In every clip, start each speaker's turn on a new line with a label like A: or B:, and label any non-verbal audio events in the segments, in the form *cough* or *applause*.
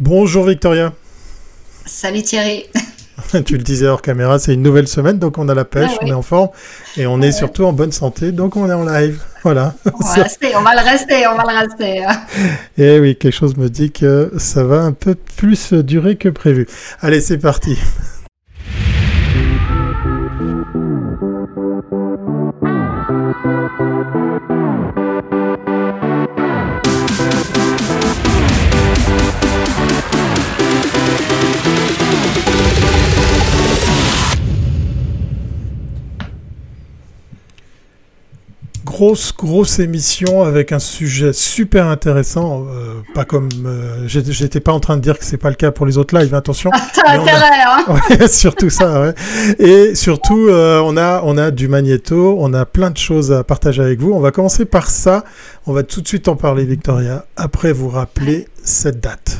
A: Bonjour Victoria.
B: Salut Thierry. *laughs*
A: tu le disais hors caméra, c'est une nouvelle semaine, donc on a la pêche, on est en forme et on est surtout en bonne santé, donc on est en live. Voilà.
B: On va, *laughs* rester, on va le rester, on va le rester.
A: Et *laughs* eh oui, quelque chose me dit que ça va un peu plus durer que prévu. Allez, c'est parti. Grosse, grosse émission avec un sujet super intéressant. Euh, pas comme. Euh, j'étais pas en train de dire que c'est pas le cas pour les autres lives, attention.
B: T'as intérêt, hein *laughs*
A: ouais, surtout ça, ouais. Et surtout, euh, on, a, on a du magnéto, on a plein de choses à partager avec vous. On va commencer par ça. On va tout de suite en parler, Victoria, après vous rappeler cette date.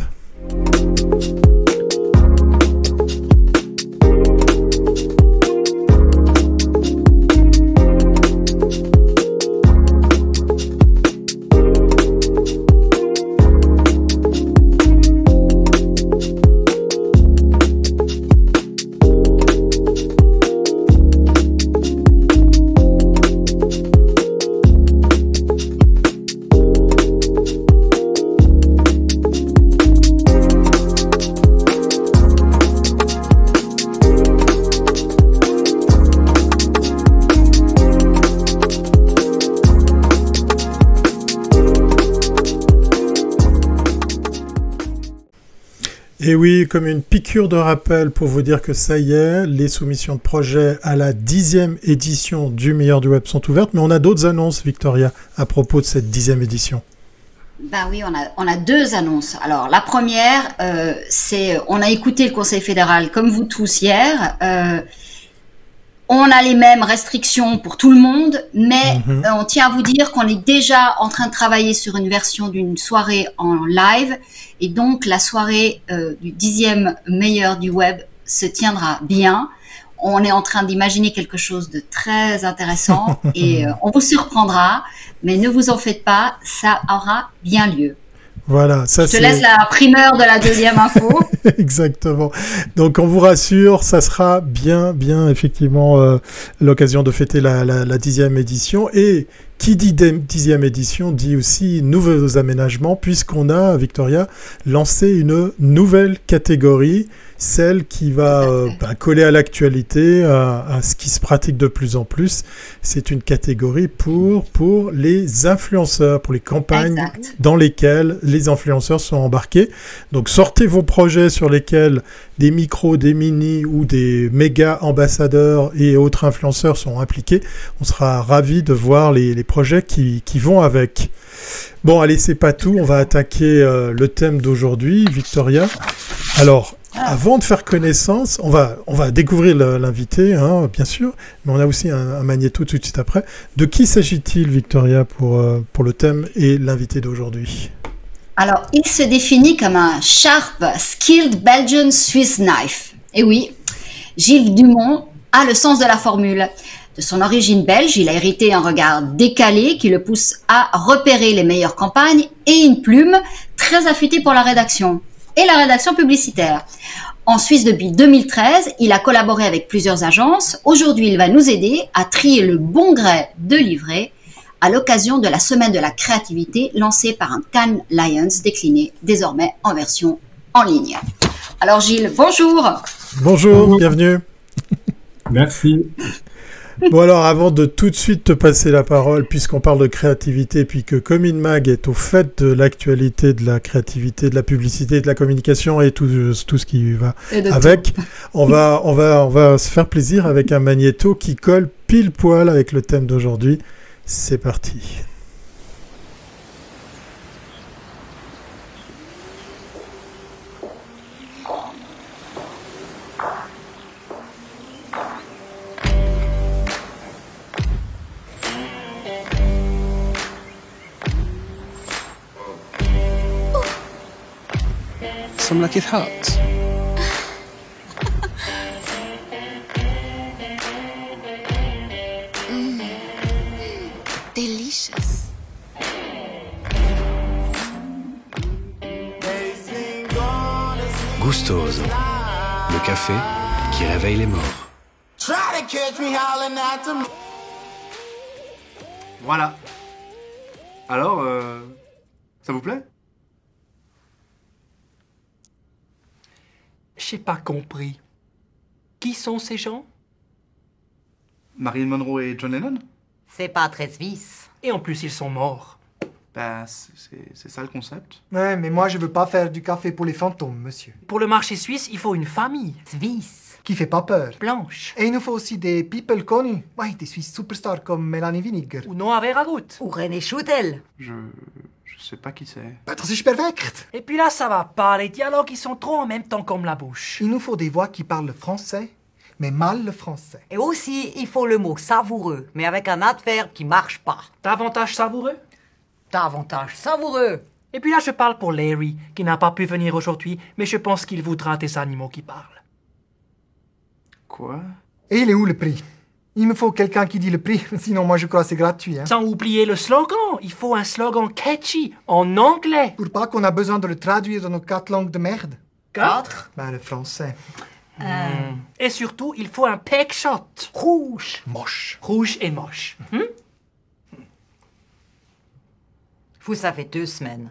A: De rappel pour vous dire que ça y est, les soumissions de projets à la dixième édition du Meilleur du Web sont ouvertes, mais on a d'autres annonces, Victoria, à propos de cette dixième édition.
B: Ben oui, on a, on a deux annonces. Alors la première, euh, c'est on a écouté le Conseil fédéral comme vous tous hier. Euh, on a les mêmes restrictions pour tout le monde, mais mhm. euh, on tient à vous dire qu'on est déjà en train de travailler sur une version d'une soirée en live. Et donc, la soirée euh, du dixième meilleur du web se tiendra bien. On est en train d'imaginer quelque chose de très intéressant *laughs* et euh, on vous surprendra, mais ne vous en faites pas, ça aura bien lieu.
A: Voilà,
B: ça Je te laisse la primeur de la deuxième info. *laughs*
A: Exactement. Donc on vous rassure, ça sera bien, bien effectivement euh, l'occasion de fêter la, la, dixième édition. Et qui dit dixième édition dit aussi nouveaux aménagements, puisqu'on a, Victoria, lancé une nouvelle catégorie celle qui va euh, bah, coller à l'actualité, à, ce qui se pratique de plus en plus. C'est une catégorie pour, pour les influenceurs, pour les campagnes dans lesquelles les influenceurs sont embarqués. Donc sortez vos projets sur lesquels des micros, des mini ou des méga ambassadeurs et autres influenceurs sont impliqués. On sera ravis de voir les, projets qui, vont avec. Bon, allez, c'est pas tout. On va attaquer euh, le thème d'aujourd'hui, Victoria. Alors, avant de faire connaissance, on va, on va découvrir l'invité, hein, bien sûr, mais on a aussi un, magnéto tout de suite après. De qui s'agit-il, Victoria, pour, euh, pour le thème et l'invité d'aujourd'hui?
B: Alors, il se définit comme un sharp, skilled Belgian Swiss knife. Et oui, Gilles Dumont a le sens de la formule. De son origine belge, il a hérité un regard décalé qui le pousse à repérer les meilleures campagnes et une plume très affûtée pour la rédaction et la rédaction publicitaire. En Suisse depuis 2013, il a collaboré avec plusieurs agences. Aujourd'hui, il va nous aider à trier le bon gré de livret à l'occasion de la semaine de la créativité lancée par un Cannes Lions décliné désormais en version en ligne. Alors Gilles, bonjour.
A: Bonjour, bienvenue.
C: Merci.
A: Bon alors avant de tout de suite te passer la parole, puisqu'on parle de créativité, puis que Comin Mag est au fait de l'actualité, de la créativité, de la publicité, de la communication et tout, tout ce qui va avec, on va, on, va, on va se faire plaisir avec un magnéto qui colle pile poil avec le thème d'aujourd'hui. C'est parti.
D: Some like it
E: mm. Delicious.
D: Gustoso, le café qui réveille les morts.
E: Voilà. Alors, euh, ça vous plaît?
F: J'ai pas compris. Qui sont ces gens?
E: Marilyn Monroe et John Lennon?
G: C'est pas très suisse.
F: Et en plus, ils sont morts.
E: Bah, c'est c'est ça le concept.
H: Ouais, mais moi je veux pas faire du café pour les fantômes, monsieur.
F: Pour le marché suisse, il faut une famille.
G: Suisse.
H: Qui fait pas peur.
F: Blanche.
H: Et il nous faut aussi des people connus. Ouais, des Suisses superstars comme Melanie Winiger.
F: Ou Noah Verhagut.
G: Ou René Schoutel.
E: Je. Je sais pas qui c'est.
H: Das ist perfekt.
F: Et puis là, ça va pas. Les dialogues, ils sont trop en même temps comme la bouche.
H: Il nous faut des voix qui parlent le français, mais mal le français.
G: Et aussi, il faut le mot savoureux, mais avec un adverbe qui marche pas.
F: Davantage savoureux?
G: Davantage savoureux.
F: Et puis là, je parle pour Larry, qui n'a pas pu venir aujourd'hui, mais je pense qu'il voudra des animaux qui parlent.
E: Quoi?
H: Et il est où le prix? Il me faut quelqu'un qui dit le prix, *laughs* sinon moi je crois que c'est gratuit. Hein.
F: Sans oublier le slogan. Il faut un slogan catchy, en anglais.
H: Pour pas qu'on a besoin de le traduire dans nos quatre langues de merde.
F: Quatre?
H: Bah, le français.
F: Et surtout, il faut un peck shot. Rouge.
H: Moche.
F: Rouge et moche. Hmm?
G: Vous fait deux semaines.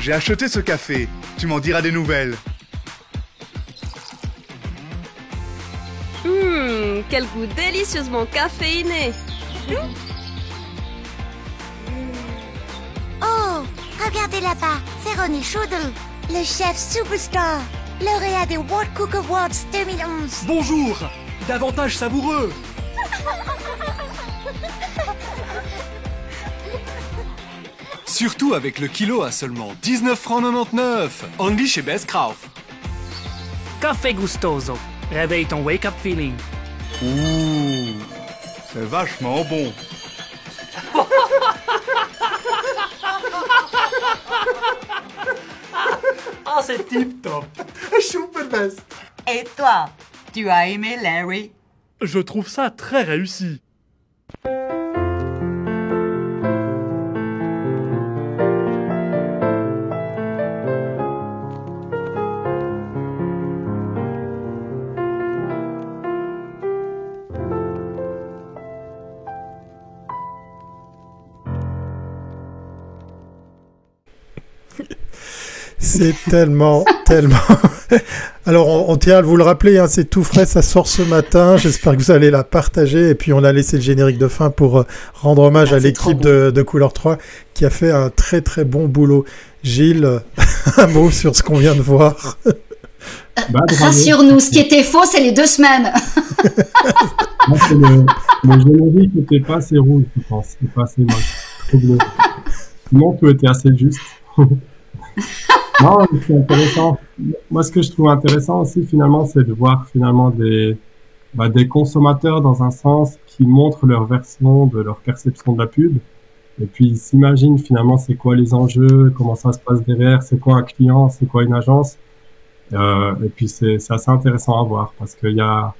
I: J'ai acheté ce café. Tu m'en diras des nouvelles.
J: Hum, quel goût délicieusement caféiné.
K: Oh, regardez là-bas, c'est Ronnie Schudel, le chef superstar, lauréat des World Cook Awards 2011.
L: Bonjour Davantage savoureux *laughs* Surtout avec le kilo à seulement 19 francs 99 Only chez Best Craft.
F: Café Gustoso. Réveille ton wake-up feeling.
I: Ouh, c'est vachement bon. *laughs*
F: Ah, c'est tip top.
H: Super best.
G: Et toi, tu as aimé Larry?
L: Je trouve ça très réussi.
A: C'est tellement, tellement. *laughs* Alors, on, on tient à vous le rappeler, hein, c'est tout frais, ça sort ce matin. J'espère que vous allez la partager. Et puis, on a laissé le générique de fin pour euh, rendre hommage
B: Ah,
A: à l'équipe de, de Couleur 3 qui a fait un très très bon boulot. Gilles, *laughs* un mot sur ce qu'on vient de voir.
C: Bah. *laughs*
B: Rassure-nous, ce qui était faux, c'est les deux semaines.
C: Moi, c'est le, le générique n'était pas assez rouge, je pense. C'est pas assez moche. Trop bleu. Sinon, tout était assez juste. Non, c'est intéressant. Moi, ce que je trouve intéressant aussi, finalement, c'est de voir finalement des, bah, des consommateurs dans un sens qui montrent leur version de leur perception de la pub. Et puis, ils s'imaginent finalement c'est quoi les enjeux, comment ça se passe derrière, c'est quoi un client, c'est quoi une agence. Euh, et puis, c'est c'est assez intéressant à voir parce qu'il y a,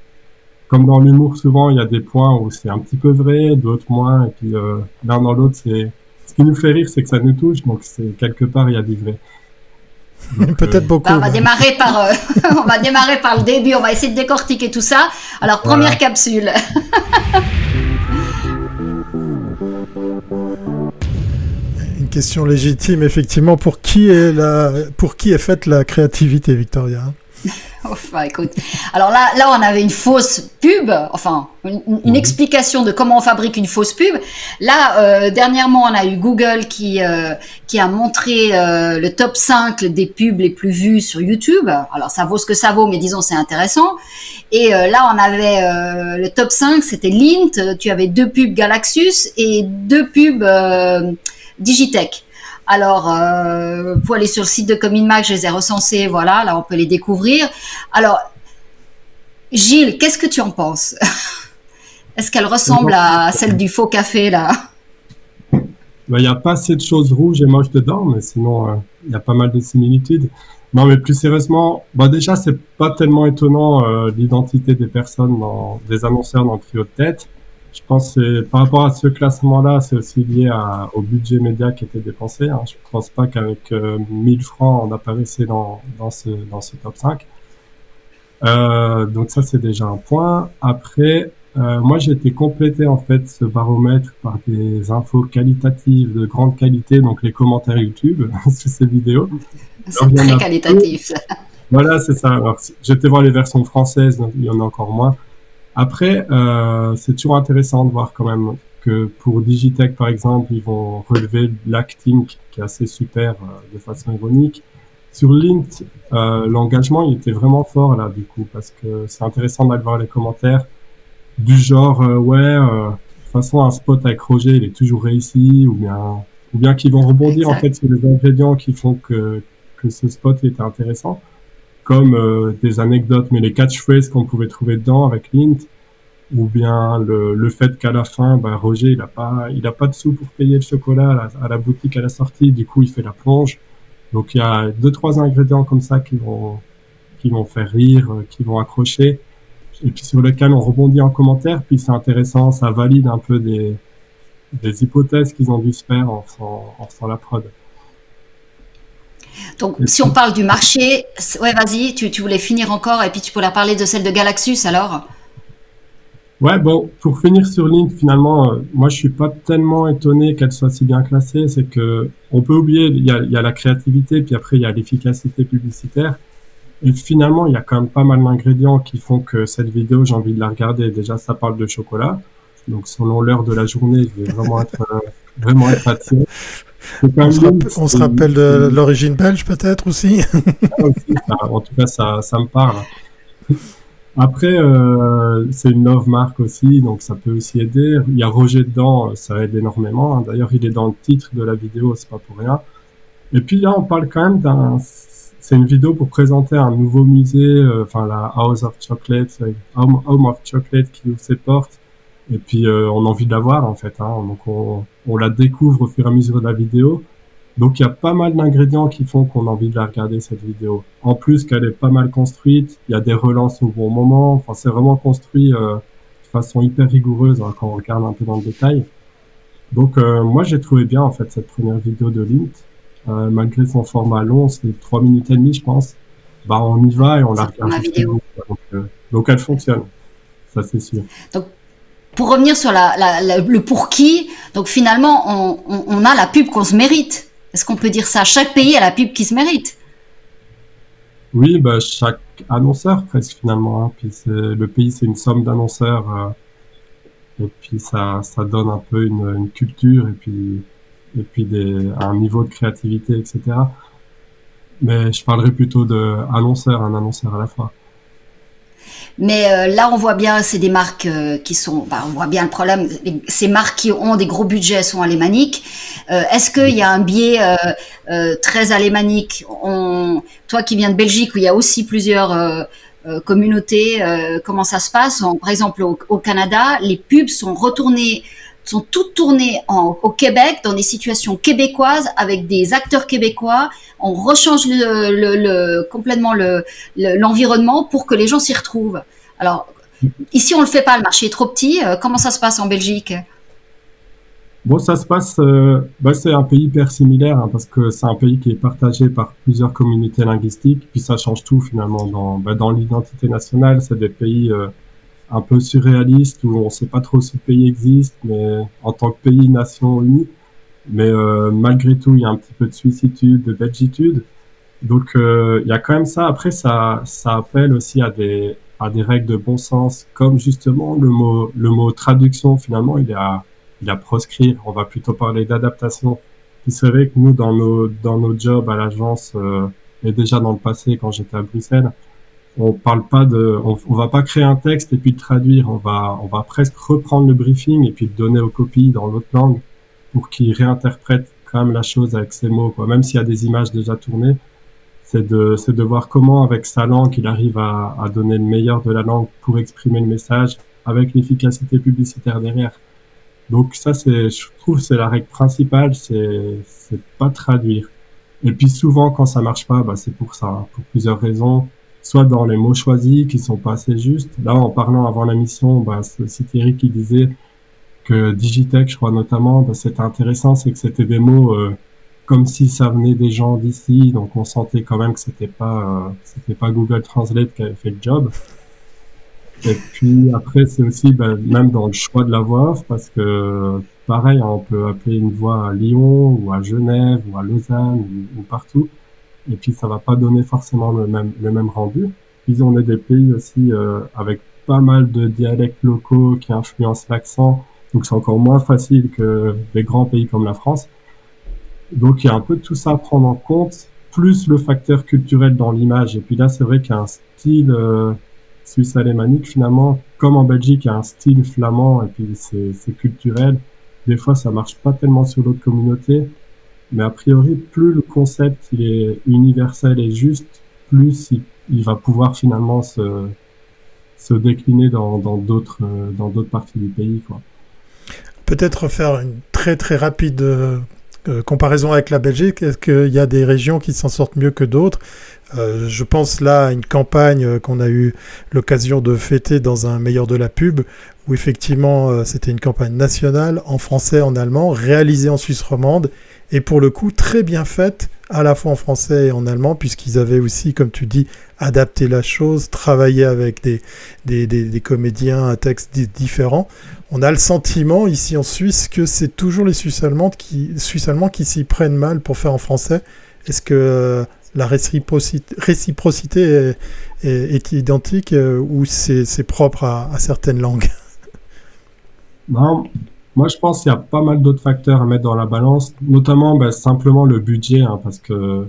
C: comme dans l'humour, souvent, il y a des points où c'est un petit peu vrai, d'autres moins. Et puis, euh, l'un dans l'autre, c'est. Ce qui nous fait rire, c'est que ça nous touche. Donc, c'est quelque part, il y a du vrai. *laughs*
A: Peut-être
C: euh,
A: beaucoup.
B: Bah, on va démarrer *laughs* par, euh, *laughs* on va démarrer par le début. On va essayer de décortiquer tout ça. Alors première
C: Voilà.
B: capsule.
A: Une question légitime, effectivement. Pour qui est, la... pour qui est faite la créativité, Victoria? *laughs*
B: Enfin, écoute. Alors là, là, on avait une fausse pub, enfin, une, une explication de comment on fabrique une fausse pub. Là, euh, dernièrement, on a eu Google qui, euh, qui a montré euh, le top 5 des pubs les plus vues sur YouTube. Alors, ça vaut ce que ça vaut, mais disons, c'est intéressant. Et là, on avait le top 5, c'était Lint. Tu avais deux pubs Galaxus et deux pubs Digitech. Alors, euh, pour aller sur le site de Cominmac, je les ai recensés, voilà, là on peut les découvrir. Alors, Gilles, qu'est-ce que tu en penses? *laughs* Est-ce qu'elle ressemble à celle du faux café, là?
C: Bah, il n'y a pas assez de choses rouges et moches dedans, mais sinon, euh, il y a pas mal de similitudes. Non, mais plus sérieusement, bah déjà, c'est pas tellement étonnant euh, l'identité des personnes, dans, des annonceurs dans le trio de tête. Je pense que par rapport à ce classement-là, c'est aussi lié à, au budget média qui était dépensé. Hein. Je pense pas qu'avec 1000 francs, on apparaissait dans, dans, ce, dans ce top 5. Euh, donc ça, c'est déjà un point. Après, euh, moi, j'ai été complété en fait ce baromètre par des infos qualitatives de grande qualité, donc les commentaires YouTube *laughs* sous ces vidéos.
B: C'est très qualitatif.
C: Voilà, c'est ça. Alors, j'étais voir les versions françaises, donc il y en a encore moins. Après, euh, c'est toujours intéressant de voir quand même que pour Digitech, par exemple, ils vont relever l'acting qui est assez super euh, de façon ironique. Sur Lint, euh, l'engagement, il était vraiment fort là, du coup, parce que c'est intéressant d'aller voir les commentaires du genre, euh, ouais, euh, de toute façon, un spot avec Roger, il est toujours réussi, ou bien, ou bien qu'ils vont rebondir en fait sur les ingrédients qui font que, que ce spot était intéressant comme euh, des anecdotes, mais les catchphrases qu'on pouvait trouver dedans avec Lint, ou bien le, le fait qu'à la fin, bah, Roger, il a pas, il a pas de sous pour payer le chocolat à la, boutique à la sortie, du coup, il fait la plonge. Donc, il y a deux, trois ingrédients comme ça qui vont, qui vont faire rire, euh, qui vont accrocher, et puis sur lesquels on rebondit en commentaire, puis c'est intéressant, ça valide un peu des, des hypothèses qu'ils ont dû se faire en faisant, en faisant la prod.
B: Donc, si on parle du marché, ouais, vas-y, tu, tu, voulais finir encore et puis tu pourrais parler de celle de Galaxus alors
C: Ouais, bon, pour finir sur Link, finalement, euh, moi je suis pas tellement étonné qu'elle soit si bien classée. C'est que on peut oublier, il y a, y a, la créativité, puis après il y a l'efficacité publicitaire. Et finalement, il y a quand même pas mal d'ingrédients qui font que cette vidéo, j'ai envie de la regarder. Déjà, ça parle de chocolat. Donc, selon l'heure de la journée, je vais vraiment être, euh, vraiment être attiré. *laughs*
A: On se, rappelle, on se, rappelle de l'origine belge peut-être aussi.
C: ah, *laughs* en tout cas, ça, ça me parle. Après, euh, c'est une love marque aussi, donc ça peut aussi aider. Il y a Roger dedans, ça aide énormément. D'ailleurs, il est dans le titre de la vidéo, c'est pas pour rien. Et puis là, on parle quand même d'un. C'est une vidéo pour présenter un nouveau musée, euh, enfin la House of Chocolate, Home, Home, of Chocolate qui ouvre ses portes. Et puis euh, on a envie de la voir en fait. Hein. Donc on, on, la découvre au fur et à mesure de la vidéo. Donc il y a pas mal d'ingrédients qui font qu'on a envie de la regarder cette vidéo. En plus qu'elle est pas mal construite, il y a des relances au bon moment. Enfin c'est vraiment construit euh, de façon hyper rigoureuse hein, quand on regarde un peu dans le détail. Donc euh, moi j'ai trouvé bien en fait cette première vidéo de Lint. Euh, malgré son format long, c'est 3 minutes et demie je pense. Bah on y va et on la regarde.
B: La vidéo.
C: Donc, donc elle fonctionne. Ça c'est sûr.
B: Donc pour revenir sur le pour qui, donc finalement, on, a la pub qu'on se mérite. Est-ce qu'on peut dire ça? Chaque pays a la pub qui se mérite.
C: Oui, bah, chaque annonceur presque finalement. Hein. Puis le pays, c'est une somme d'annonceurs. Euh, et puis ça, ça donne un peu une, culture et puis, et puis un niveau de créativité, etc. Mais je parlerai plutôt d'annonceur, un annonceur à la fois.
B: Mais euh, là, on voit bien, c'est des marques euh, qui sont, bah, on voit bien le problème. Ces marques qui ont des gros budgets sont alémaniques. Euh, Est-ce qu'il y a un biais euh, euh, très alémanique? On, Toi qui viens de Belgique, où il y a aussi plusieurs euh, communautés, comment ça se passe? Par exemple, au, au, Canada, les pubs sont retournées sont toutes tournées au Québec dans des situations québécoises avec des acteurs québécois. On rechange complètement l'environnement le, pour que les gens s'y retrouvent. Alors ici on le fait pas, le marché est trop petit. comment ça se passe en Belgique?
C: Bon, ça se passe, euh, bah, c'est un pays hyper similaire hein, parce que c'est un pays qui est partagé par plusieurs communautés linguistiques, puis ça change tout finalement dans, bah, l'identité nationale. C'est des pays euh, un peu surréalistes où on sait pas trop si le pays existe, mais en tant que pays nation unie, mais euh, malgré tout il y a un petit peu de suicitude, de belgitude. Donc il y a quand même ça. Après ça, ça appelle aussi à des à des règles de bon sens, comme justement le mot le mot traduction finalement il est à il à proscrire. On va plutôt parler d'adaptation. C'est vrai que nous, dans nos, dans nos jobs à l'agence, euh, et déjà dans le passé, quand j'étais à Bruxelles, on parle pas de, on, va pas créer un texte et puis le traduire. On va, on va presque reprendre le briefing et puis le donner aux copies dans l'autre langue pour qu'ils réinterprètent quand même la chose avec ses mots, quoi. Même s'il y a des images déjà tournées, c'est de, c'est de voir comment avec sa langue il arrive à, à donner le meilleur de la langue pour exprimer le message avec l'efficacité publicitaire derrière. Donc ça, c'est, je trouve, c'est la règle principale, c'est, c'est pas traduire. Et puis souvent, quand ça marche pas, bah, c'est pour ça, hein, pour plusieurs raisons. Soit dans les mots choisis qui sont pas assez justes. Là, en parlant avant la mission, bah, c'est Thierry qui disait, que Digitech, je crois notamment, bah, c'était intéressant, c'est que c'était des mots euh, comme si ça venait des gens d'ici, donc on sentait quand même que c'était pas, euh, c'était pas Google Translate qui avait fait le job. Et puis après, c'est aussi bah, même dans le choix de la voix parce que pareil, on peut appeler une voix à Lyon ou à Genève ou à Lausanne ou partout, et puis ça va pas donner forcément le même le même rendu. Puis on est des pays aussi euh, avec pas mal de dialectes locaux qui influencent l'accent, donc c'est encore moins facile que les grands pays comme la France. Donc il y a un peu tout ça à prendre en compte, plus le facteur culturel dans l'image. Et puis là, c'est vrai qu'il y a un style euh, suisse alémanique finalement, comme en Belgique, il y a un style flamand et puis c'est culturel. Des fois, ça marche pas tellement sur l'autre communauté, mais a priori, plus le concept est universel et juste, plus il, va pouvoir finalement se, décliner dans d'autres dans, d'autres parties du pays.
A: Peut-être faire une très très rapide euh, comparaison avec la Belgique. Est-ce qu'il y a des régions qui s'en sortent mieux que d'autres? Euh, Je pense là à une campagne qu'on a eu l'occasion de fêter dans un meilleur de la pub, où effectivement euh, c'était une campagne nationale en français, en allemand, réalisée en Suisse romande et pour le coup très bien faite à la fois en français et en allemand puisqu'ils avaient aussi comme tu dis adapté la chose travaillé avec des, des, des, comédiens à texte différents on a le sentiment ici en Suisse que c'est toujours les Suisses allemands qui, Suisses allemands qui s'y prennent mal pour faire en français. Est-ce que euh, la réciprocité, réciprocité est, est, est identique euh, ou c'est propre à, à certaines langues?
C: Non, *laughs* moi, je pense qu'il y a pas mal d'autres facteurs à mettre dans la balance, notamment ben, simplement le budget, hein, parce que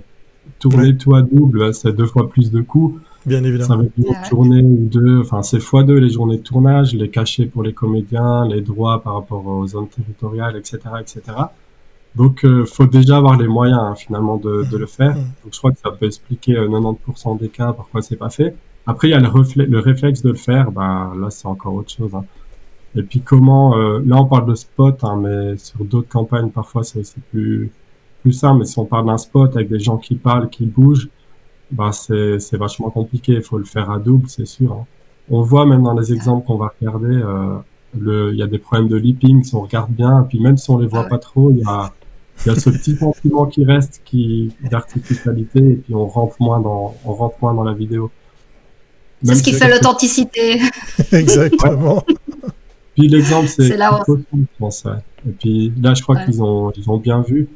C: tourner ouais. tout à double, c'est deux fois plus de coûts.
A: Bien évidemment.
C: Ça va être une ouais. journée ou deux, enfin c'est fois deux les journées de tournage, les cachets pour les comédiens, les droits par rapport aux zones territoriales, etc., etc. Donc, euh, faut déjà avoir les moyens hein, finalement de, de, le faire. Donc, je crois que ça peut expliquer euh, 90% des cas pourquoi c'est pas fait. Après, il y a le, le réflexe de le faire. Bah là, c'est encore autre chose. Hein. Et puis comment, euh, là on parle de spot, hein, mais sur d'autres campagnes parfois c'est plus plus simple. Mais si on parle d'un spot avec des gens qui parlent, qui bougent, bah c'est c'est vachement compliqué. Il faut le faire à double, c'est sûr. Hein. On voit même dans les exemples qu'on va regarder, euh, le, il y a des problèmes de leaping si on regarde bien. Et puis même si on les voit pas trop, il y a il y a ce petit sentiment qui reste, qui d'artificialité, et puis on rentre moins dans on rentre moins dans la vidéo.
B: C'est ce qui fait l'authenticité. *laughs*
A: Exactement.
C: Ouais. Puis l'exemple, c'est français. Et puis là, je crois ouais. qu'ils ont, ils ont bien vu.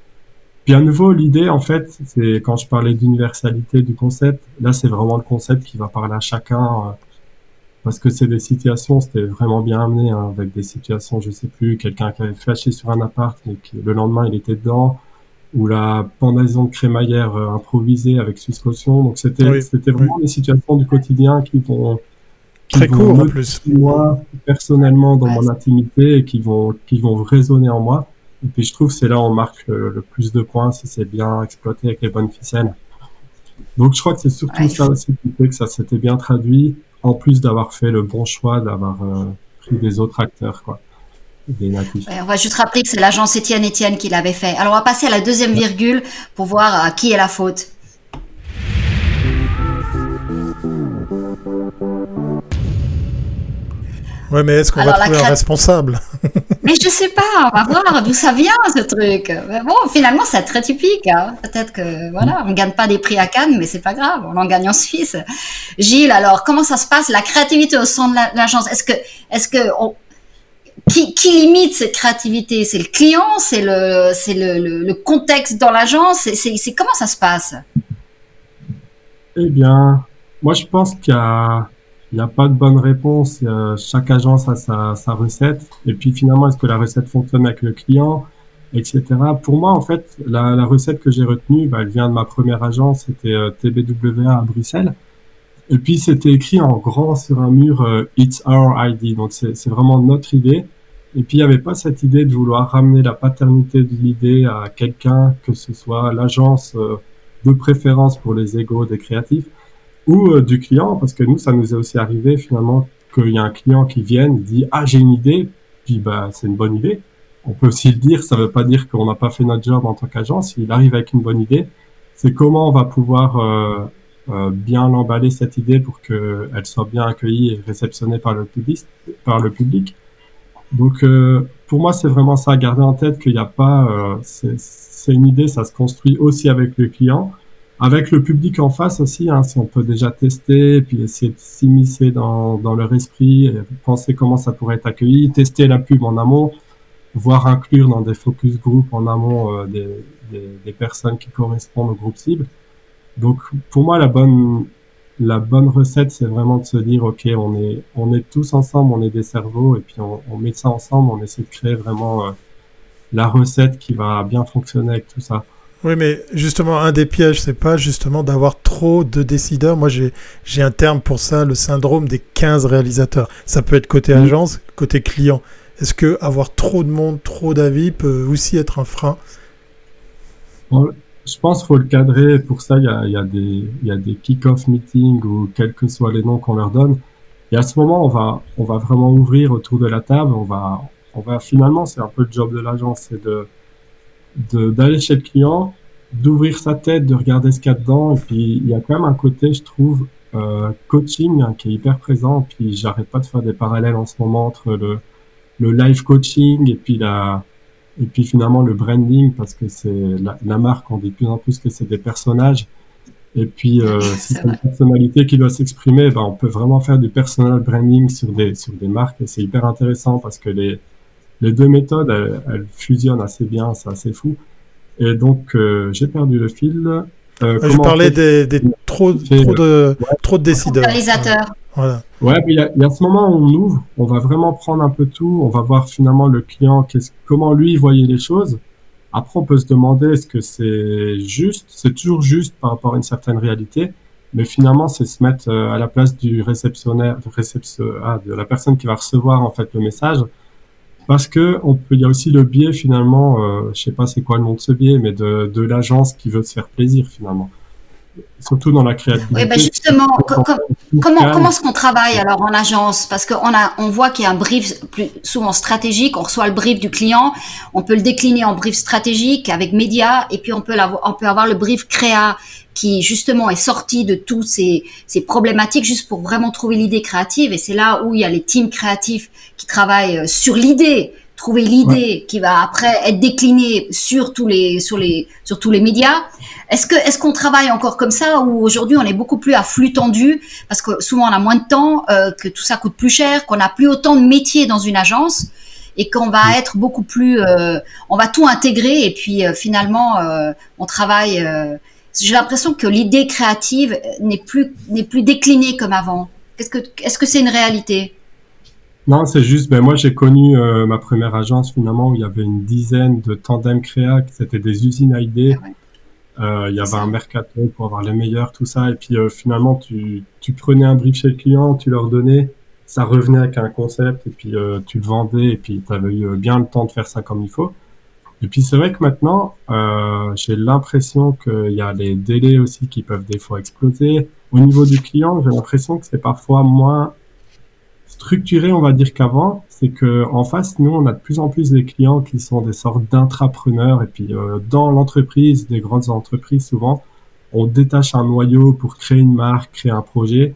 C: Puis à nouveau, l'idée, en fait, c'est quand je parlais d'universalité du concept, là, c'est vraiment le concept qui va parler à chacun. Euh, parce que c'est des situations, c'était vraiment bien amené, hein, avec des situations, je sais plus, quelqu'un qui avait flashé sur un appart et qui, le lendemain, il était dedans, ou la pendaison de crémaillère euh, improvisée avec suscaution. Donc c'était, oui. c'était vraiment oui. des situations du quotidien qui vont,
A: très court en plus.
C: Moi, personnellement, dans mon intimité et qui vont, qui vont résonner en moi. Et puis je trouve que c'est là où on marque le, le, plus de points si c'est bien exploité avec les bonnes ficelles. Donc je crois que c'est surtout ouais, ça aussi qui fait que ça s'était bien traduit, en plus d'avoir fait le bon choix, d'avoir euh, pris des autres acteurs, quoi. Des natifs.
B: Ouais, on va juste rappeler que c'est l'agence Étienne Étienne qui l'avait fait. Alors on va passer à la deuxième virgule pour voir à qui est la faute.
A: Ouais, mais est-ce qu'on va trouver un responsable?
B: Mais je sais pas, on va voir d'où ça vient ce truc. Mais bon, finalement, c'est très typique. Hein. Peut-être que voilà, on gagne pas des prix à Cannes, mais c'est pas grave, on en gagne en Suisse. Gilles, alors comment ça se passe la créativité au sein de l'agence? Est-ce que, qui, limite cette créativité? C'est le client, c'est le, contexte dans l'agence, c'est comment ça se passe?
C: Eh bien, moi je pense qu'il y a il n'y a pas de bonne réponse. chaque agence a sa, sa, recette. Et puis finalement, est-ce que la recette fonctionne avec le client, etc. Pour moi, en fait, la, la recette que j'ai retenue, bah, elle vient de ma première agence, c'était euh, TBWA à Bruxelles. Et puis c'était écrit en grand sur un mur euh, It's our ID. Donc c'est vraiment notre idée. Et puis il n'y avait pas cette idée de vouloir ramener la paternité de l'idée à quelqu'un, que ce soit l'agence euh, de préférence pour les égaux des créatifs ou euh, du client, parce que nous, ça nous est aussi arrivé finalement qu'il y a un client qui vienne, dit ah j'ai une idée, puis bah c'est une bonne idée. On peut aussi le dire, ça veut pas dire qu'on n'a pas fait notre job en tant qu'agence. Il arrive avec une bonne idée, c'est comment on va pouvoir euh, euh, bien l'emballer cette idée pour qu'elle soit bien accueillie et réceptionnée par le public. Par le public. Donc euh, pour moi, c'est vraiment ça. Garder en tête qu'il n'y a pas, euh, c'est une idée, ça se construit aussi avec le client, avec le public en face aussi. Hein, si on peut déjà tester, puis essayer de s'immiscer dans, dans leur esprit, et penser comment ça pourrait être accueilli, tester la pub en amont, voire inclure dans des focus group en amont euh, des, des, des personnes qui correspondent au groupe cible. Donc, pour moi, la bonne la bonne recette, c'est vraiment de se dire, OK, on est, on est tous ensemble, on est des cerveaux, et puis on, on met ça ensemble, on essaie de créer vraiment euh, la recette qui va bien fonctionner avec tout ça.
A: Oui, mais justement, un des pièges, c'est pas justement d'avoir trop de décideurs. Moi, j'ai, j'ai un terme pour ça, le syndrome des 15 réalisateurs. Ça peut être côté
C: Mmh.
A: agence, côté client. Est-ce que avoir trop de monde, trop d'avis peut aussi être un frein?
C: Bon, je pense qu'il faut le cadrer. Pour ça, il y a, il y a des, il y a des kick-off meetings ou quels que soient les noms qu'on leur donne. Et à ce moment, on va, on va vraiment ouvrir autour de la table. On va, on va finalement, c'est un peu le job de l'agence, c'est de, d'aller chez le client, d'ouvrir sa tête, de regarder ce qu'il y a dedans. Et puis, il y a quand même un côté, je trouve, euh, coaching hein, qui est hyper présent. Puis, j'arrête pas de faire des parallèles en ce moment entre le, le live coaching et puis la, et puis finalement le branding parce que c'est la, la marque on dit de plus en plus que c'est des personnages et puis euh, *laughs* si c'est une personnalité qui doit s'exprimer ben on peut vraiment faire du personal branding sur des sur des marques et c'est hyper intéressant parce que les les deux méthodes elles, elles fusionnent assez bien c'est assez fou et donc euh, j'ai perdu le fil euh,
A: Je
C: comment
A: parlais
C: on
A: des, des trop,
C: fait,
A: trop,
C: euh,
A: de, trop de décideurs.
B: Réalisateur.
A: Voilà.
C: Ouais, mais il y a, il y a ce moment où on ouvre, on va vraiment prendre un peu tout, on va voir finalement le client, qu'est-ce, comment lui voyait les choses. Après, on peut se demander est-ce que c'est juste, c'est toujours juste par rapport à une certaine réalité, mais finalement, c'est se mettre euh, à la place du réceptionnaire, de, réception, ah, de la personne qui va recevoir en fait le message, parce que on peut, il y a aussi le biais finalement, euh, je sais pas c'est quoi le nom de ce biais, mais de, de l'agence qui veut se faire plaisir finalement, surtout dans la créativité.
B: Oui, ben justement, co- co- comment, comment est-ce qu'on travaille alors en agence? Parce qu'on a, on voit qu'il y a un brief plus souvent stratégique. On reçoit le brief du client, on peut le décliner en brief stratégique avec médias, et puis on peut on peut avoir le brief créa qui justement est sorti de tous ces, ces problématiques juste pour vraiment trouver l'idée créative. Et c'est là où il y a les teams créatifs qui travaillent euh, sur l'idée, trouver l'idée qui va après être déclinée sur tous les sur les sur tous les médias. Est-ce que est-ce qu'on travaille encore comme ça ou aujourd'hui on est beaucoup plus à flux tendu? Parce que souvent on a moins de temps, euh, que tout ça coûte plus cher, qu'on n'a plus autant de métiers dans une agence et qu'on va être beaucoup plus, euh, on va tout intégrer et puis euh, finalement on travaille. J'ai l'impression que l'idée créative n'est plus n'est plus déclinée comme avant. Qu'est-ce que est-ce que c'est une réalité?
C: Non, c'est juste, ben moi j'ai connu euh, ma première agence finalement où il y avait une dizaine de tandems créa, c'était des usines à idées. Euh, il y avait un mercato pour avoir les meilleurs, tout ça. Et puis euh, finalement, tu, tu prenais un brief chez le client, tu leur donnais, ça revenait avec un concept et puis tu le vendais et puis tu avais eu bien le temps de faire ça comme il faut. Et puis c'est vrai que maintenant, euh, j'ai l'impression qu'il y a les délais aussi qui peuvent des fois exploser. Au niveau du client, j'ai l'impression que c'est parfois moins structuré, on va dire qu'avant, c'est que en face, nous, on a de plus en plus des clients qui sont des sortes d'intrapreneurs. Et puis, euh, dans l'entreprise, des grandes entreprises, souvent, on détache un noyau pour créer une marque, créer un projet.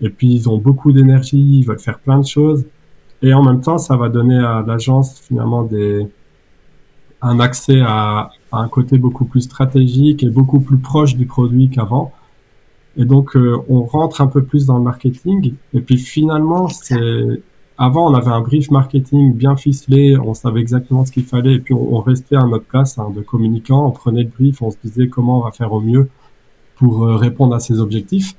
C: Et puis, ils ont beaucoup d'énergie, ils veulent faire plein de choses. Et en même temps, ça va donner à l'agence, finalement, des, un accès à, à un côté beaucoup plus stratégique et beaucoup plus proche du produit qu'avant. Et donc, euh, on rentre un peu plus dans le marketing. Et puis finalement, c'est avant, on avait un brief marketing bien ficelé, on savait exactement ce qu'il fallait, et puis on, on restait à notre place hein, de communicant, on prenait le brief, on se disait comment on va faire au mieux pour euh, répondre à ces objectifs.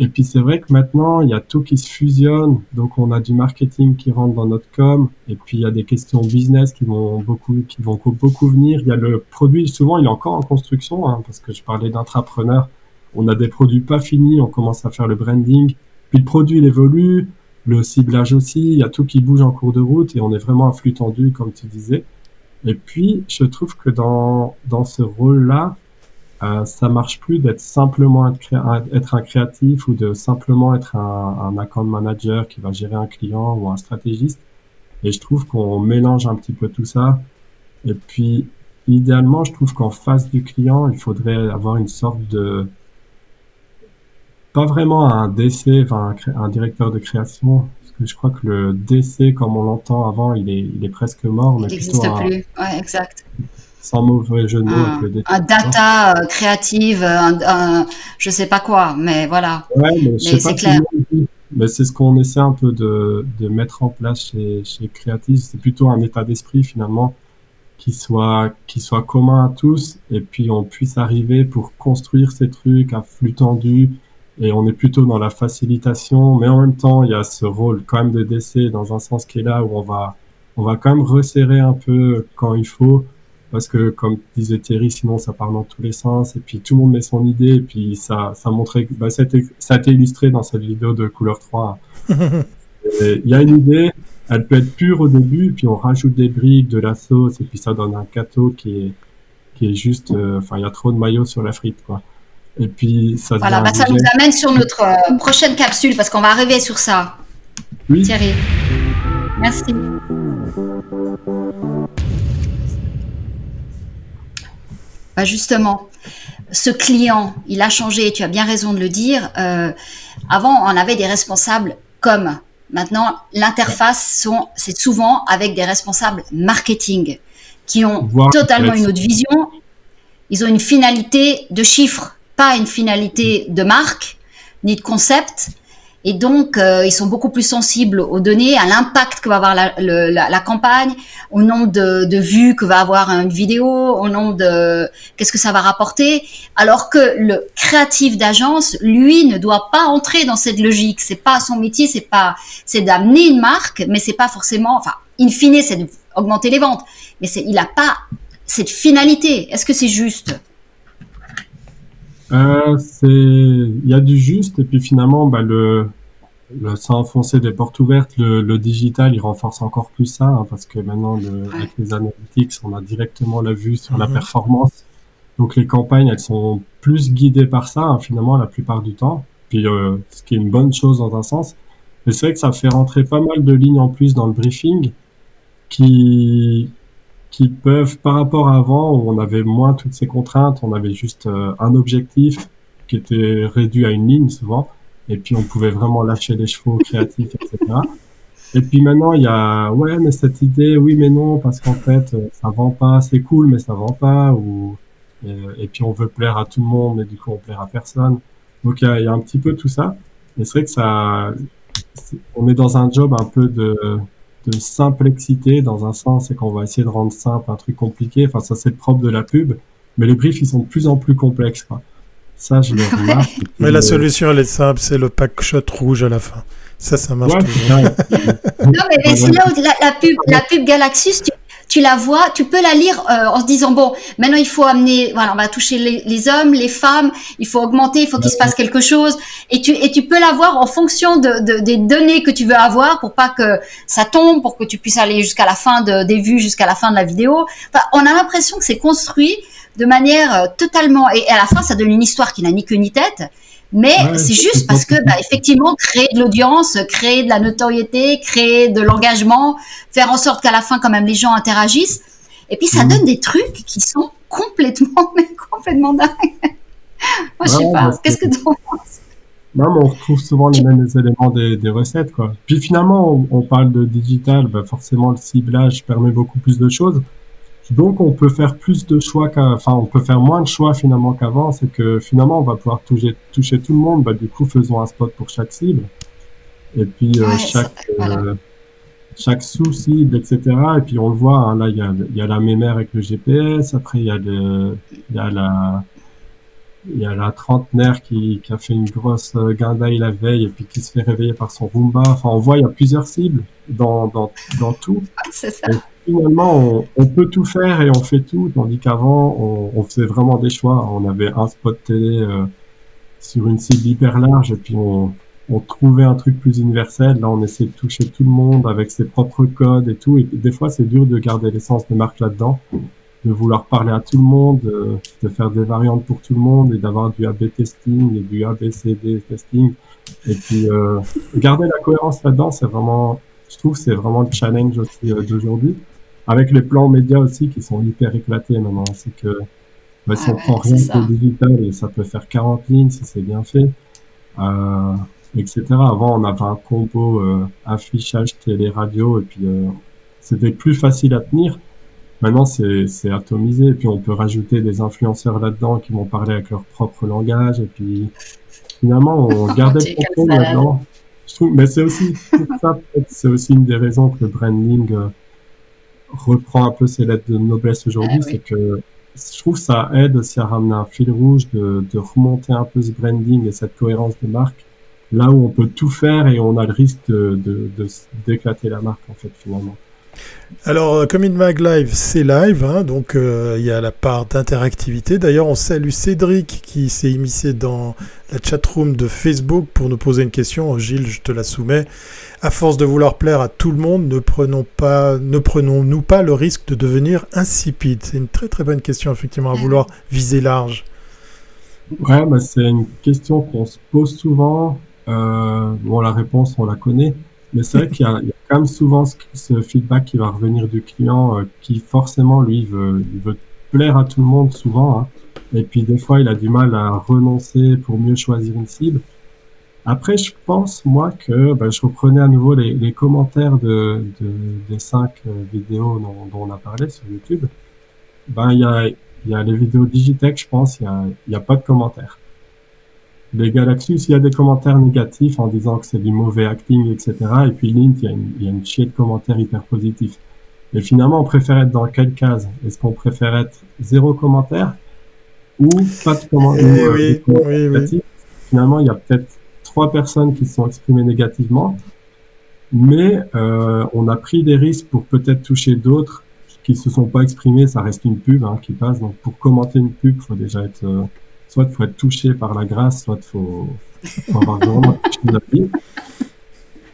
C: Et puis c'est vrai que maintenant, il y a tout qui se fusionne, donc on a du marketing qui rentre dans notre com, et puis il y a des questions business qui vont beaucoup, qui vont beaucoup venir. Il y a le produit, souvent il est encore en construction, hein, parce que je parlais d'intrapreneurs on a des produits pas finis, on commence à faire le branding, puis le produit il évolue, le ciblage aussi, il y a tout qui bouge en cours de route et on est vraiment à flux tendu comme tu disais. Et puis je trouve que dans dans ce rôle-là, euh, ça marche plus d'être simplement être, un créatif ou de simplement être un, un account manager qui va gérer un client ou un stratégiste. Et je trouve qu'on mélange un petit peu tout ça. Et puis idéalement, je trouve qu'en face du client, il faudrait avoir une sorte de pas vraiment un DC, enfin un, directeur de création, parce que je crois que le DC, comme on l'entend avant, il est, il est presque mort.
B: il n'existe plus, ouais, exact.
C: Sans mauvais jeu de mots.
B: Un, le un data euh, créative, un, un, je sais pas quoi, mais voilà.
C: Ouais, mais, c'est clair. Mais c'est ce qu'on essaie un peu de, de mettre en place chez, chez Creative. C'est plutôt un état d'esprit finalement qui soit, qui soit commun à tous et puis on puisse arriver pour construire ces trucs à flux tendu et on est plutôt dans la facilitation, mais en même temps, il y a ce rôle quand même de décès dans un sens qui est là où on va, on va quand même resserrer un peu quand il faut, parce que comme disait Thierry, sinon ça part dans tous les sens, et puis tout le monde met son idée, et puis ça, ça montrait, bah, ça, a été, illustré dans cette vidéo de couleur 3. *laughs* Il y a une idée, elle peut être pure au début, puis on rajoute des briques, de la sauce, et puis ça donne un gâteau qui est, qui est juste, euh, enfin, il y a trop de maillot sur la frite, quoi. Et puis ça.
B: Voilà, bah, ça nous amène sur notre euh, prochaine capsule parce qu'on va arriver sur ça.
C: Oui.
B: Thierry. Merci. Bah justement, ce client, il a changé. Tu as bien raison de le dire. Euh, avant, on avait des responsables comme Maintenant, l'interface, c'est souvent avec des responsables marketing qui ont totalement une autre vision. Ils ont une finalité de chiffre, pas une finalité de marque ni de concept. Et donc, euh, ils sont beaucoup plus sensibles aux données, à l'impact que va avoir la, la, campagne, au nombre de, de, vues que va avoir une vidéo, au nombre de qu'est-ce que ça va rapporter. Alors que le créatif d'agence, lui, ne doit pas entrer dans cette logique. C'est pas son métier, c'est pas, c'est d'amener une marque, mais c'est pas forcément, enfin, in fine, c'est d'augmenter les ventes. Mais il a pas cette finalité. Est-ce que c'est juste?
C: Euh, c'est, il y a du juste et puis finalement, bah, le, le sans enfoncer des portes ouvertes, le, le, digital, il renforce encore plus ça hein, parce que maintenant, le, avec les analytics, on a directement la vue sur la mhm. performance. Donc les campagnes, elles sont plus guidées par ça hein, finalement la plupart du temps. Puis euh, ce qui est une bonne chose dans un sens. Mais c'est vrai que ça fait rentrer pas mal de lignes en plus dans le briefing qui qui peuvent, par rapport à avant, où on avait moins toutes ces contraintes, on avait juste euh, un objectif qui était réduit à une ligne souvent, et puis on pouvait vraiment lâcher les chevaux *laughs* créatifs, etc. Et puis maintenant, il y a, ouais, mais cette idée, oui, mais non, parce qu'en fait, euh, ça vend pas, c'est cool, mais ça vend pas, ou, et, puis on veut plaire à tout le monde, mais du coup, on plaire à personne. Donc il y a, il y a un petit peu tout ça. Et c'est vrai que ça, on est dans un job un peu de, de simplexité dans un sens, c'est qu'on va essayer de rendre simple un truc compliqué. Enfin, ça c'est le propre de la pub, mais les briefs ils sont de plus en plus complexes. Quoi. Ça, je le *laughs* remarque.
A: mais la solution elle est simple, c'est le pack shot rouge à la fin. Ça, ça marche toujours.
B: non, mais, c'est là où la, pub, la pub Galaxus, tu tu la vois, tu peux la lire euh, en se disant bon, maintenant il faut amener, voilà, on va toucher les, hommes, les femmes, il faut augmenter, il faut qu'il se passe quelque chose, et tu et tu peux la voir en fonction de, des données que tu veux avoir pour pas que ça tombe, pour que tu puisses aller jusqu'à la fin de, des vues, jusqu'à la fin de la vidéo. Enfin, on a l'impression que c'est construit de manière euh, totalement et à la fin ça donne une histoire qui n'a ni queue ni tête mais c'est juste parce que, bah, effectivement, créer de l'audience, créer de la notoriété, créer de l'engagement, faire en sorte qu'à la fin, quand même, les gens interagissent. Et puis, ça mhm. donne des trucs qui sont complètement, *laughs* mais complètement dingues. Moi, je sais pas. Qu'est-ce que tu en penses?
C: Non, mais on retrouve souvent les mêmes éléments des, des recettes, quoi. Puis finalement, on, on parle de digital, bah forcément, le ciblage permet beaucoup plus de choses. Donc on peut faire plus de choix qu'à, enfin on peut faire moins de choix finalement qu'avant. C'est que finalement on va pouvoir toucher, toucher tout le monde. Bah, du coup faisons un spot pour chaque cible. Et puis euh, chaque euh, chaque sous-cible, etc. Et puis on le voit, hein, là il y a, y a la mémère avec le GPS. Après il y a le, il y a la il y a la trentenaire qui, qui a fait une grosse euh, guindaille la veille et puis qui se fait réveiller par son Roomba. Enfin, on voit, il y a plusieurs cibles dans, dans, dans tout.
B: C'est ça
C: finalement, on, peut tout faire et on fait tout, tandis qu'avant, on, faisait vraiment des choix. On avait un spot télé euh, sur une cible hyper large et puis on, on, trouvait un truc plus universel. Là, on essaie de toucher tout le monde avec ses propres codes et tout. Et des fois, c'est dur de garder l'essence de marque là-dedans, de vouloir parler à tout le monde, de, faire des variantes pour tout le monde et d'avoir du A/B testing et du ABCD testing. Et puis, euh, garder la cohérence là-dedans, c'est vraiment je trouve c'est vraiment le challenge aussi euh, d'aujourd'hui avec les plans médias aussi qui sont hyper éclatés maintenant. C'est que bah, si on prend rien que le digital, et ça peut faire 40 lignes si c'est bien fait. euh, etc. Avant, on avait un combo euh, affichage, télé, radio, et puis euh, c'était plus facile à tenir. Maintenant, c'est atomisé, et puis on peut rajouter des influenceurs là-dedans qui vont parler avec leur propre langage, et puis finalement, on *laughs* gardait le contrôle là-dedans. Je trouve, mais c'est aussi c'est aussi une des raisons que le branding reprend un peu ses lettres de noblesse aujourd'hui,
B: Ah oui.
C: c'est que je trouve que ça aide aussi à ramener un fil rouge de, de remonter un peu ce branding et cette cohérence de marque là où on peut tout faire et on a le risque de, de, de d'éclater la marque en fait finalement.
A: Alors, euh, comme Mag Live, c'est live, hein, donc euh, il y a la part d'interactivité. D'ailleurs, on salue Cédric qui s'est immiscé dans la chatroom de Facebook pour nous poser une question. Gilles, je te la soumets. À force de vouloir plaire à tout le monde, ne prenons pas, ne prenons-nous pas le risque de devenir insipide C'est une très très bonne question, effectivement, à vouloir viser large.
C: Ouais, bah, c'est une question qu'on se pose souvent. Euh, bon, la réponse, on la connaît. Mais c'est vrai qu'il y y a quand même souvent ce, ce feedback qui va revenir du client euh, qui forcément, lui, veut, il veut plaire à tout le monde souvent. hein. Et puis des fois, il a du mal à renoncer pour mieux choisir une cible. Après, je pense, moi, que bah, je reprenais à nouveau les, les commentaires de, de, des cinq euh, vidéos dont, dont on a parlé sur YouTube. Ben, il y a, y a les vidéos Digitech, je pense, il y a, y a pas de commentaires. Les Galaxus, il y a des commentaires négatifs en disant que c'est du mauvais acting, etc. Et puis Lint, il y a une, il y a une chier de commentaires hyper positifs. Mais finalement, on préfère être dans quelle case? Est-ce qu'on préfère être zéro commentaire ou pas de commentaire
A: Eh oui, oui, oui.
C: Finalement, il y a peut-être trois personnes qui se sont exprimées négativement, mais euh, on a pris des risques pour peut-être toucher d'autres qui se sont pas exprimés. Ça reste une pub hein, qui passe. Donc pour commenter une pub, faut déjà être euh, soit faut être touché par la grâce, soit faut, faut avoir vraiment quelque chose à dire.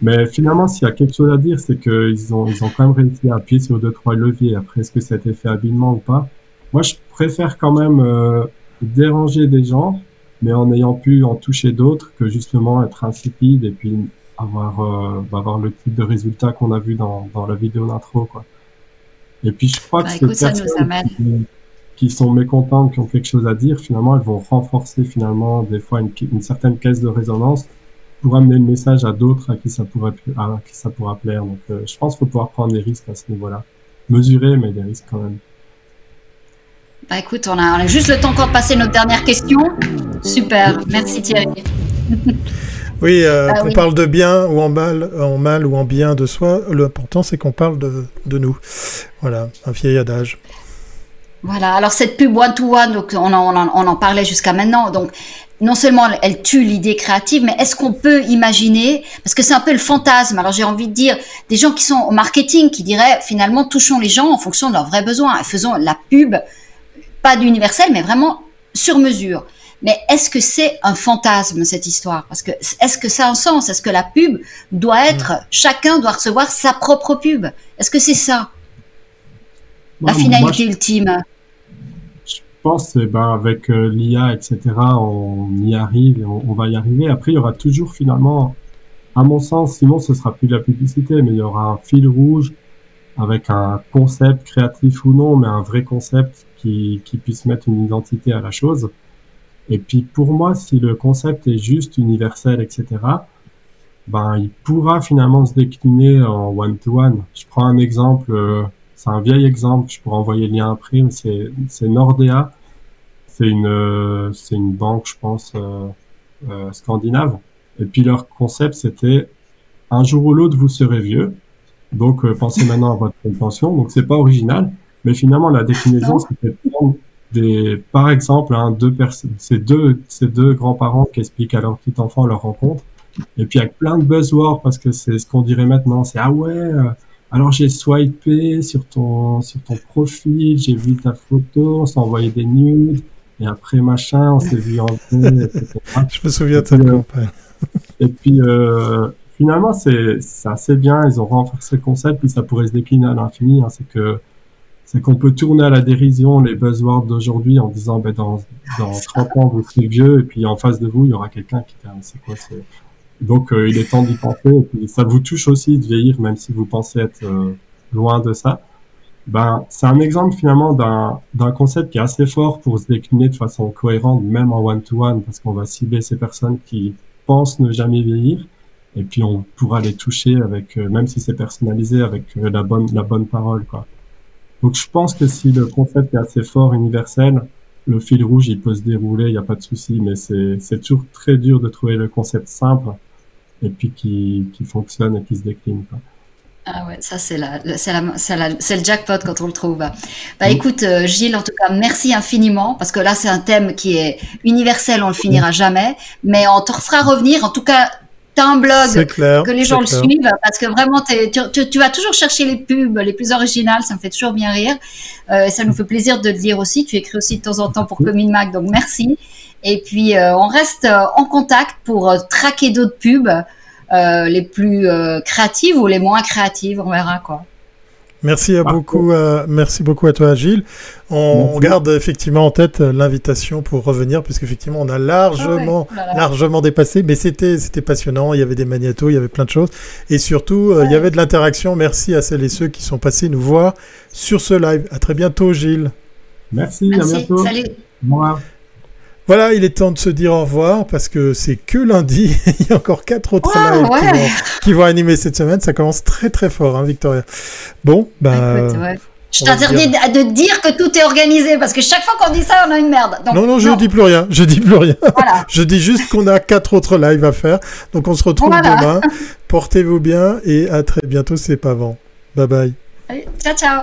C: Mais finalement, s'il y a quelque chose à dire, c'est qu'ils ont, ils ont quand même réussi à appuyer sur deux, trois leviers. Après, est-ce que ça a été fait habilement ou pas? Moi, je préfère quand même euh, déranger des gens, mais en ayant pu en toucher d'autres que justement être insipide et puis avoir, euh, bah, avoir le type de résultat qu'on a vu dans, dans la vidéo d'intro. Quoi. Et puis, je crois
B: Bah,
C: que
B: écoute, amène.
C: Qui, sont mécontentes, qui ont quelque chose à dire, finalement, elles vont renforcer finalement des fois une, une certaine caisse de résonance pour amener le message à d'autres à qui ça pourrait à qui ça pourra plaire. Donc, euh, je pense qu'il faut pouvoir prendre des risques à ce niveau-là, mesurer, mais des risques quand même.
B: Bah écoute, on a, on a juste le temps encore de passer notre dernière question. Super, merci Thierry. *laughs*
A: Oui, euh,
B: Ah
A: qu'on
B: oui.
A: parle de bien ou en mal, en mal ou en bien de soi, l'important c'est qu'on parle de, de nous. Voilà, un vieil adage.
B: Voilà, alors cette pub one-to-one, donc on en, on en, on en parlait jusqu'à maintenant, donc non seulement elle, tue l'idée créative, mais est-ce qu'on peut imaginer, parce que c'est un peu le fantasme, alors j'ai envie de dire, des gens qui sont au marketing, qui diraient finalement touchons les gens en fonction de leurs vrais besoins, et faisons la pub, pas d'universel, mais vraiment sur mesure. Mais est-ce que c'est un fantasme cette histoire? Parce que est-ce que ça a un sens? Est-ce que la pub doit être, chacun doit recevoir sa propre pub? Est-ce que c'est ça? La finalité
C: moi, je-
B: ultime
C: pense que ben, avec euh, l'IA, etc., on y arrive on va y arriver. Après, il y aura toujours finalement, à mon sens, sinon ce sera plus de la publicité, mais il y aura un fil rouge avec un concept créatif ou non, mais un vrai concept qui, qui puisse mettre une identité à la chose. Et puis pour moi, si le concept est juste universel, etc., ben il pourra finalement se décliner en one-to-one. Je prends un exemple, euh, c'est un vieil exemple, je pourrais envoyer le lien après, mais c'est c'est Nordea, c'est une euh, c'est une banque, je pense, euh, euh, scandinave. Et puis leur concept c'était un jour ou l'autre vous serez vieux, donc euh, pensez *laughs* maintenant à votre pension. Donc c'est pas original, mais finalement la déclinaison c'était prendre des, par exemple, hein, deux ces deux, ces deux grands-parents qui expliquent à leur petit enfant leur rencontre, et puis avec plein de buzzwords parce que c'est ce qu'on dirait maintenant, c'est ah ouais, euh, alors j'ai swipé sur ton sur ton profil, j'ai vu ta photo, on s'est envoyé des nudes, et après machin, on s'est vu en vrai. *laughs*
A: Je me souviens de cette
C: Et, euh,
A: campagne. *laughs*
C: et puis euh, finalement, c'est c'est assez bien. Ils ont renforcé le concept, puis ça pourrait se décliner à l'infini. hein. c'est que c'est qu'on peut tourner à la dérision les buzzwords d'aujourd'hui en disant ben dans dans *laughs* 30 ans vous serez vieux et puis en face de vous il y aura quelqu'un qui dit Ah, c'est quoi c'est donc euh, il est temps d'y penser ça vous touche aussi de vieillir même si vous pensez être euh, loin de ça ben c'est un exemple finalement d'un d'un concept qui est assez fort pour se décliner de façon cohérente même en one to one parce qu'on va cibler ces personnes qui pense ne jamais vieillir. Et puis on pourra les toucher avec, euh, même si c'est personnalisé, avec euh, la bonne la bonne parole, quoi. Donc je pense que si le concept est assez fort, universel, le fil rouge il peut se dérouler, il n'y a pas de souci. Mais c'est c'est toujours très dur de trouver le concept simple et puis qui qui fonctionne et qui se décline. Quoi.
B: Ah ouais, ça c'est la, c'est le jackpot quand on le trouve. Bah écoute, euh, Gilles, en tout cas, merci infiniment parce que là c'est un thème qui est universel, on le finira jamais, mais on te refera revenir. En tout cas, t'as un blog
A: clair,
B: que les gens le
A: clair.
B: suivent parce que vraiment tu, tu, tu vas toujours chercher les pubs les plus originales, ça me fait toujours bien rire. Euh, ça nous fait plaisir de le dire aussi. Tu écris aussi de temps en temps pour Commune Mac, donc merci. Et puis euh, on reste euh, en contact pour euh, traquer d'autres pubs. euh, les plus euh, créatives ou les moins créatives, on verra quoi.
A: Merci à beaucoup, euh, merci beaucoup à toi, Gilles. On, on garde effectivement en tête l'invitation pour revenir, puisqu'effectivement on a largement,
B: Ah ouais, oh
A: largement dépassé, mais c'était, c'était passionnant. Il y avait des magnétos, il y avait plein de choses, et surtout euh, il y avait de l'interaction. Merci à celles et ceux qui sont passés nous voir sur ce live. À très bientôt, Gilles.
C: Merci, à
B: Merci,
C: bientôt.
B: salut.
C: Revoir.
A: Voilà, il est temps de se dire au revoir parce que c'est que lundi. *laughs* il y a encore quatre autres
B: Wow,
A: lives qui, vont, qui vont animer cette semaine. Ça commence très très fort, hein, Victoria. Bon, bah.
B: Écoute, ouais. Je t'interdis
A: dire-
B: de, dire que tout est organisé parce que chaque fois qu'on dit ça, on a une merde. Donc,
A: non, non, je dis plus rien. Je dis plus rien.
B: Voilà. *laughs*
A: je dis juste qu'on a quatre autres lives à faire. Donc on se retrouve
B: Voilà.
A: demain. *laughs* Portez-vous bien et à très bientôt. C'est pas avant. Bye bye.
B: Allez, ciao, ciao.